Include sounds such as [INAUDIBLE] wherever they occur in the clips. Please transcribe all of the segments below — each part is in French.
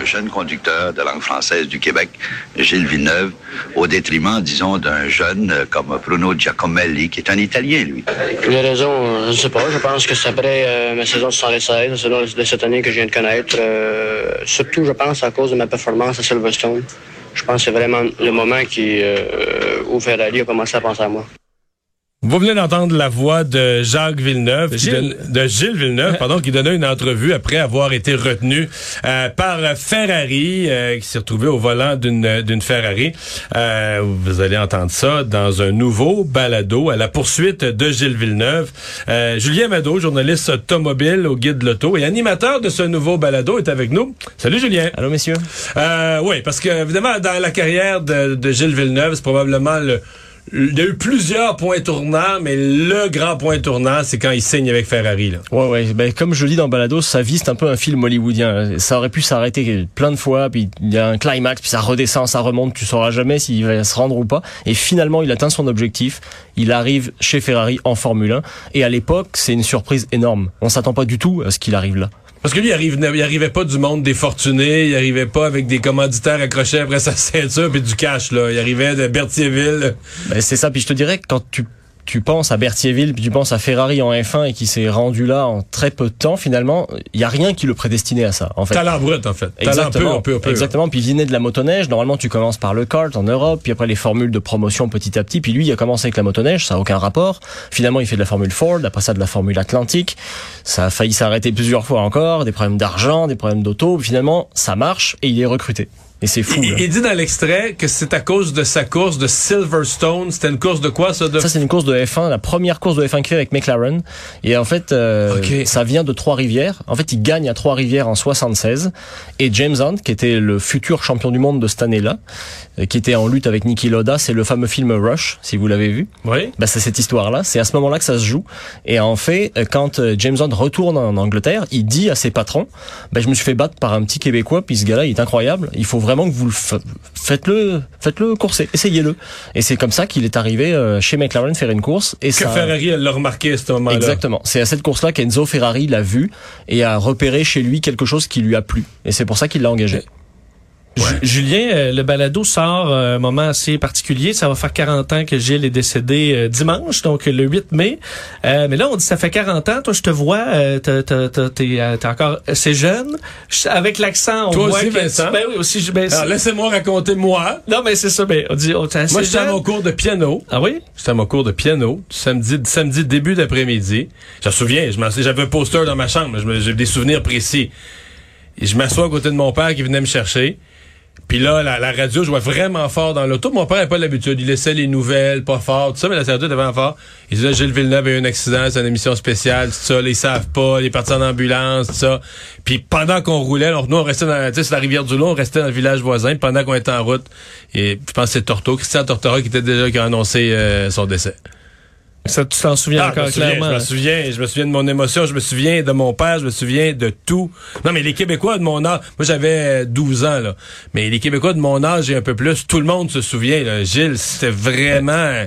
Un jeune conducteur de langue française du Québec, Gilles Villeneuve, au détriment, disons, d'un jeune euh, comme Bruno Giacomelli, qui est un Italien, lui. Les raisons, euh, je ne sais pas. Je pense que c'est après euh, ma saison de 116, la saison de cette année que je viens de connaître. Euh, surtout, je pense, à cause de ma performance à Silverstone. Je pense que c'est vraiment le moment qui, euh, où Ferrari a commencé à penser à moi. Vous venez d'entendre la voix de Jacques Villeneuve, qui Gilles. donne- de Gilles Villeneuve, pardon, qui donnait une entrevue après avoir été retenu euh, par Ferrari, euh, qui s'est retrouvé au volant d'une d'une Ferrari. Euh, vous allez entendre ça dans un nouveau balado à la poursuite de Gilles Villeneuve. Euh, Julien Mado, journaliste automobile au Guide de l'Auto et animateur de ce nouveau balado, est avec nous. Salut Julien. Allô, messieurs? Euh, oui, parce que évidemment, dans la carrière de, de Gilles Villeneuve, c'est probablement le. Il y a eu plusieurs points tournants, mais le grand point tournant, c'est quand il signe avec Ferrari. Là. Ouais, ouais. Ben, comme je le dis dans Balado, sa vie, c'est un peu un film hollywoodien. Ça aurait pu s'arrêter plein de fois, puis il y a un climax, puis ça redescend, ça remonte, tu sauras jamais s'il va se rendre ou pas. Et finalement, il atteint son objectif. Il arrive chez Ferrari en Formule 1. Et à l'époque, c'est une surprise énorme. On s'attend pas du tout à ce qu'il arrive là. Parce que lui, il, arrivait pas du monde des fortunés, il arrivait pas avec des commanditaires accrochés après sa [LAUGHS] ceinture puis du cash. là. Il arrivait de Berthierville. Ben, c'est ça. Puis je te dirais que quand tu tu penses à Berthierville, puis tu penses à Ferrari en F1 et qui s'est rendu là en très peu de temps, finalement, il y a rien qui le prédestinait à ça. En fait. Talent brut, en fait. Exactement. peu, peu, peu. Exactement. Puis il venait de la motoneige. Normalement, tu commences par le kart en Europe, puis après les formules de promotion petit à petit. Puis lui, il a commencé avec la motoneige, ça a aucun rapport. Finalement, il fait de la Formule Ford, après ça de la Formule Atlantique. Ça a failli s'arrêter plusieurs fois encore, des problèmes d'argent, des problèmes d'auto. Finalement, ça marche et il est recruté. Et c'est fou. Il, il dit dans l'extrait que c'est à cause de sa course de Silverstone. C'était une course de quoi, ça? De... Ça, c'est une course de F1, la première course de F1 qu'il fait avec McLaren. Et en fait, euh, ça vient de Trois-Rivières. En fait, il gagne à Trois-Rivières en 76. Et James Hunt, qui était le futur champion du monde de cette année-là, euh, qui était en lutte avec Niki Loda, c'est le fameux film Rush, si vous l'avez vu. Oui. Bah, c'est cette histoire-là. C'est à ce moment-là que ça se joue. Et en fait, euh, quand euh, James Hunt retourne en Angleterre, il dit à ses patrons, bah, je me suis fait battre par un petit Québécois, puis ce gars-là, il est incroyable. Il faut vraiment que vous le fa- faites-le, faites-le courser, essayez-le. Et c'est comme ça qu'il est arrivé euh, chez McLaren faire une course. Et Que ça, Ferrari, elle l'a remarqué à ce moment-là. Exactement. C'est à cette course-là qu'Enzo Ferrari l'a vu et a repéré chez lui quelque chose qui lui a plu. Et c'est pour ça qu'il l'a engagé. Ju- Julien, euh, le balado sort à un moment assez particulier. Ça va faire 40 ans que Gilles est décédé euh, dimanche, donc le 8 mai. Euh, mais là, on dit ça fait 40 ans. Toi, je te vois, euh, t'es euh, encore assez jeune. Je- avec l'accent, on Toi voit aussi, que... Vincent? Ben oui, aussi. Ben, Alors, laissez-moi raconter moi. non, mais c'est ça. Ben, on dit, on assez Moi, j'étais à mon cours de piano. Ah oui? J'étais à mon cours de piano, samedi, samedi début d'après-midi. Je me souviens, j'avais un poster dans ma chambre, j'ai des souvenirs précis. Et je m'assois à côté de mon père qui venait me chercher. Puis là, la, la radio jouait vraiment fort dans l'auto. Mon père n'avait pas l'habitude. Il laissait les nouvelles, pas fort, tout ça, mais la radio était vraiment fort. Il disait, Gilles Villeneuve a eu un accident, c'est une émission spéciale, tout ça, ils savent pas, il est parti en ambulance, tout ça. Puis pendant qu'on roulait, alors, nous, on restait dans, tu sais, la rivière du Loup, on restait dans le village voisin, pendant qu'on était en route, et je pense que c'est Torto, Christian Tortora qui était déjà, qui a annoncé euh, son décès. Ça, tu t'en souviens Ah, encore je me souviens, clairement? Je me souviens, je me souviens de mon émotion, je me souviens de mon père, je me souviens de tout. Non, mais les Québécois de mon âge, moi j'avais euh, 12 ans, là. Mais les Québécois de mon âge et un peu plus, tout le monde se souvient, là. Gilles, c'était vraiment...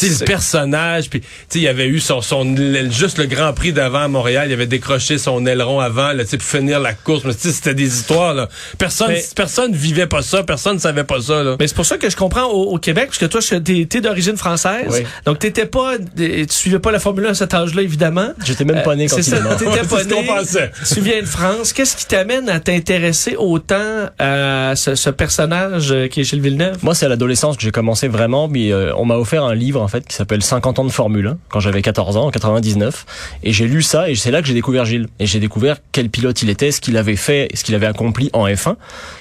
Tu sais, le personnage, puis tu sais, il avait eu son, son juste le Grand Prix d'avant à Montréal, il avait décroché son aileron avant, là, tu sais, pour finir la course. Mais tu sais, c'était des histoires, là. Personne, Mais- personne vivait pas ça, personne savait pas ça, là. Mais c'est pour ça que je comprends au, au Québec, parce que toi, t'es t'es d'origine française. Oui. Donc, t'étais pas, tu suivais pas la Formule 1 à cet âge-là, évidemment. J'étais même pas né quand Euh, c'est il est ça. T'étais [LAUGHS] pas C'est ce qu'on né. pensait. Tu viens de France. Qu'est-ce qui t'amène à t'intéresser autant à ce, ce personnage euh, qui est Gilles Villeneuve? Moi, c'est à l'adolescence que j'ai commencé vraiment. Puis euh, on m'a offert un livre en fait, qui s'appelle 50 ans de Formule 1, quand j'avais 14 ans, en 99. Et j'ai lu ça, et c'est là que j'ai découvert Gilles. Et j'ai découvert quel pilote il était, ce qu'il avait fait, ce qu'il avait accompli en F1.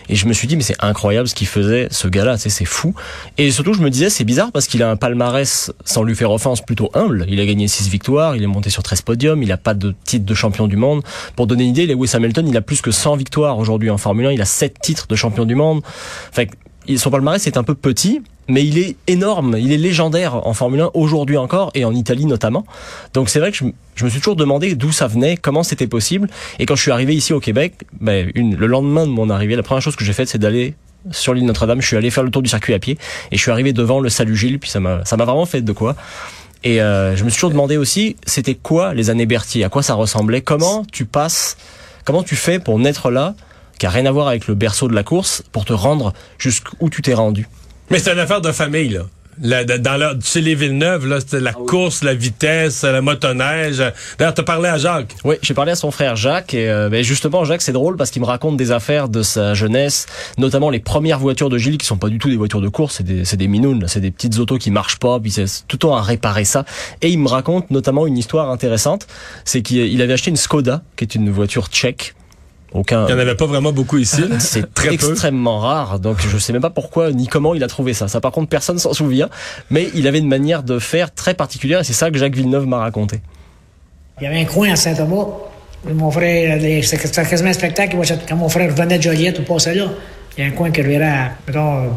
Et je me suis dit, mais c'est incroyable ce qu'il faisait, ce gars-là, c'est fou. Et surtout, je me disais, c'est bizarre parce qu'il a un palmarès, sans lui faire offense, plutôt humble. Il a gagné 6 victoires, il est monté sur 13 podiums, il a pas de titre de champion du monde. Pour donner une idée, Lewis Hamilton, il a plus que 100 victoires aujourd'hui en Formule 1, il a 7 titres de champion du monde. Enfin, son palmarès est un peu petit, mais il est énorme, il est légendaire en Formule 1 aujourd'hui encore et en Italie notamment. Donc c'est vrai que je, me suis toujours demandé d'où ça venait, comment c'était possible. Et quand je suis arrivé ici au Québec, ben, le lendemain de mon arrivée, la première chose que j'ai faite, c'est d'aller sur l'île Notre-Dame. Je suis allé faire le tour du circuit à pied et je suis arrivé devant le Salut Gilles. Puis ça m'a, ça m'a vraiment fait de quoi. Et euh, je me suis toujours demandé aussi, c'était quoi les années Berthier, à quoi ça ressemblait, comment tu passes, comment tu fais pour naître là qui a rien à voir avec le berceau de la course, pour te rendre jusqu'où tu t'es rendu. Mais c'est une affaire de famille, là. dans la, chez les Villeneuve, là, c'était la ah course, la vitesse, la motoneige. D'ailleurs, t'as parlé à Jacques. Oui, j'ai parlé à son frère Jacques. Et euh, ben, justement, Jacques, c'est drôle parce qu'il me raconte des affaires de sa jeunesse, notamment les premières voitures de Gilles qui sont pas du tout des voitures de course, c'est des, c'est des minounes, c'est des petites autos qui marchent pas, puis c'est tout le temps à réparer ça. Et il me raconte notamment une histoire intéressante, c'est qu'il avait acheté une Skoda, qui est une voiture tchèque, aucun... Il n'y en avait pas vraiment beaucoup ici. C'est [LAUGHS] très extrêmement rare, donc je sais même pas pourquoi ni comment il a trouvé ça. Ça, par contre, personne s'en souvient, mais il avait une manière de faire très particulière, et c'est ça que Jacques Villeneuve m'a raconté. Il y avait un coin à Saint-Thomas. Mon frère, c'était quasiment un spectacle. Quand mon frère venait de Joliette ou passait là, il y a un coin qui revirait à, mettons,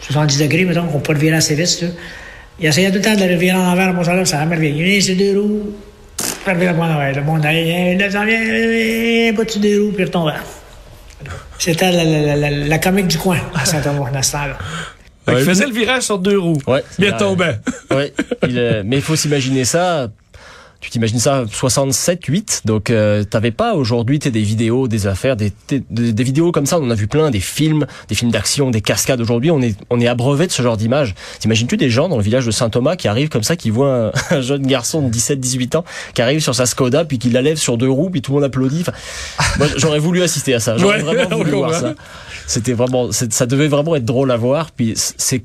70 degrés, mettons, qu'on peut le virer assez vite. Il essayait tout le temps de le virer en envers, mon là, ça a merveille. Il y a deux roues, le monde allait, là, petit des roues, puis retombe. C'était la, la, la, la, comique du coin à Saint-Omer, dans ce temps-là. il faisait le virage sur deux roues. Ouais. Bien tombait. Ouais. mais il faut s'imaginer ça tu t'imagines ça 67 8 donc euh, t'avais pas aujourd'hui des vidéos des affaires des, des, vidéos comme ça on en a vu plein des films des films d'action des cascades. Aujourd'hui on est on est abreuvé de ce genre d'images. T'imagines-tu des gens dans le village de Saint-Thomas qui arrivent comme ça qui voient un, [LAUGHS] jeune garçon de 17 18 ans qui arrive sur sa Skoda puis qui la lève sur deux roues puis tout le monde applaudit. Enfin, [LAUGHS] j'aurais voulu assister à ça. J'aurais vraiment voulu voir ça. C'était vraiment ça devait vraiment être drôle à voir puis c'est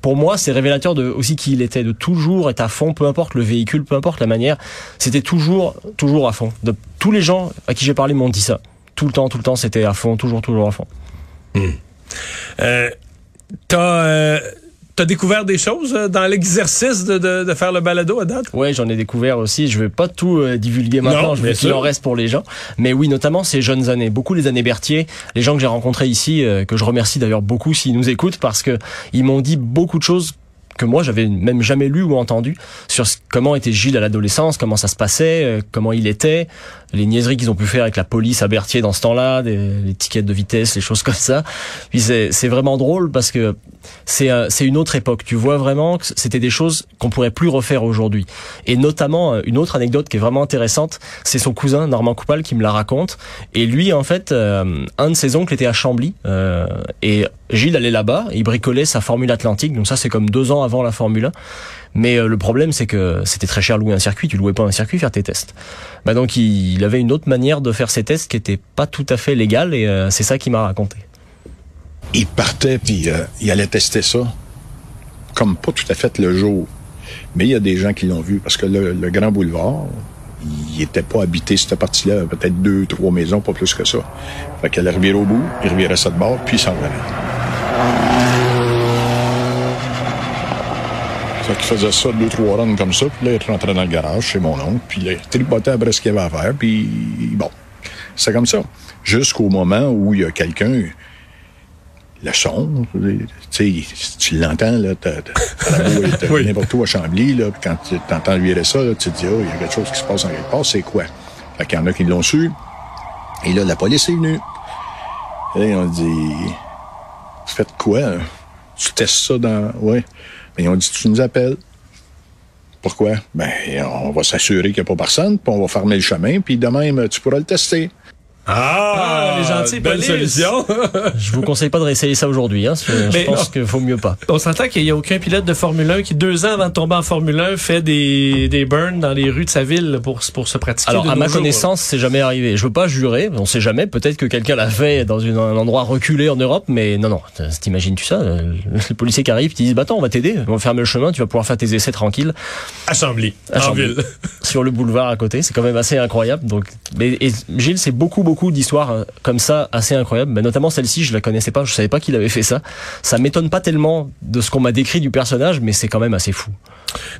pour moi, c'est révélateur de aussi qui il était, de toujours être à fond, peu importe le véhicule, peu importe la manière. C'était toujours, toujours à fond. Tous les gens à qui j'ai parlé m'ont dit ça. Tout le temps, tout le temps, c'était à fond, toujours, toujours à fond. Hmm. Euh, euh, T'as découvert des choses euh, dans l'exercice de, de, de, faire le balado à date? Oui, j'en ai découvert aussi. Je vais pas tout euh, divulguer maintenant. je vais qu'il en reste pour les gens. Mais oui, notamment ces jeunes années. Beaucoup les années Berthier. Les gens que j'ai rencontrés ici, euh, que je remercie d'ailleurs beaucoup s'ils nous écoutent parce que ils m'ont dit beaucoup de choses que moi j'avais même jamais lu ou entendu sur comment était Gilles à l'adolescence, comment ça se passait, euh, comment il était, les niaiseries qu'ils ont pu faire avec la police à Berthier dans ce temps-là, les tickets de vitesse, les choses comme ça. Puis c'est vraiment drôle parce que c'est euh, une autre époque. Tu vois vraiment que c'était des choses qu'on pourrait plus refaire aujourd'hui. Et notamment euh, une autre anecdote qui est vraiment intéressante, c'est son cousin Normand Coupal qui me la raconte. Et lui en fait, un de ses oncles était à Chambly et Gilles allait là-bas, il bricolait sa Formule Atlantique, donc ça c'est comme deux ans avant la Formule 1. Mais euh, le problème c'est que c'était très cher louer un circuit, tu louais pas un circuit faire tes tests. Bah donc il, avait une autre manière de faire ses tests qui était pas tout à fait légale et euh, c'est ça qu'il m'a raconté. Il partait puis euh, il allait tester ça, comme pas tout à fait le jour. Mais il y a des gens qui l'ont vu parce que le, Grand Boulevard, il était pas habité cette partie-là, peut-être deux, trois maisons, pas plus que ça. Fait qu'elle revirait au bout, il revirait ça de bord, puis il s'en Fait qu'il faisait ça deux, trois runs comme ça, puis là, il rentrait dans le garage chez mon oncle, puis là, il tripotait après ce qu'il avait à faire, puis bon, c'est comme ça. Jusqu'au moment où il y a quelqu'un, le son, tu sais, tu l'entends, là, t'as, [LAUGHS] oui. n'importe où à Chambly, là, puis quand tu entends virer ça, là, tu te dis, oh, il y a quelque chose qui se passe en quelque part, c'est quoi? Fait qu'il y en a qui l'ont su, et là, la police est venue. Et on dit, faites quoi? Hein? Tu testes ça dans, ouais. Et ils ont dit, tu nous appelles. Pourquoi? Ben, on va s'assurer qu'il n'y a pas personne, puis on va fermer le chemin, puis de même, tu pourras le tester. Ah, les gentils belle solution. [LAUGHS] Je vous conseille pas de réessayer ça aujourd'hui. Hein. Je pense qu'il faut mieux pas. On s'entend qu'il n'y a aucun pilote de Formule 1 qui, deux ans avant de tomber en Formule 1, fait des, des burns dans les rues de sa ville pour, pour se pratiquer. Alors, de à ma jours. connaissance, c'est jamais arrivé. Je veux pas jurer, on sait jamais. Peut-être que quelqu'un l'a fait dans une- un endroit reculé en Europe, mais non, non. T'imagines-tu ça? Euh, Les policiers qui arrivent, qui disent, bah attends, on va t'aider, on va fermer le chemin, tu vas pouvoir faire tes essais Chambly, À en ville. sur le boulevard à côté. C'est quand même assez incroyable. Donc, mais, et Gilles, c'est beaucoup, beaucoup d'histoires euh, comme ça, assez incroyables. Mais notamment celle-ci, je la connaissais pas, je savais pas qu'il avait fait ça. Ça m'étonne pas tellement de ce qu'on m'a décrit du personnage, mais c'est quand même assez fou.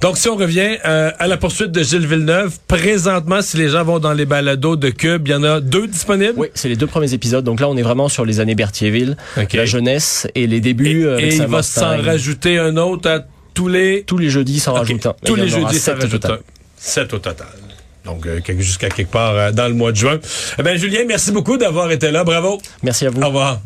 Donc, si on revient euh, à la poursuite de Gilles Villeneuve, présentement, si les gens vont dans les balados de Cube, il y en a deux disponibles? Oui, c'est les deux premiers épisodes. Donc là, on est vraiment sur les années Berthierville, la jeunesse et les débuts. euh, avec et il Sam va s'en rajouter un autre à tous les... Tous les jeudis, s'en OK. rajoute un. Tous Il les jeudis, ça sept au rajoute total. un. Sept au total. Donc, euh, jusqu'à quelque part euh, dans le mois de juin. Eh ben, Julien, merci beaucoup d'avoir été là. Bravo. Merci à vous. Au revoir.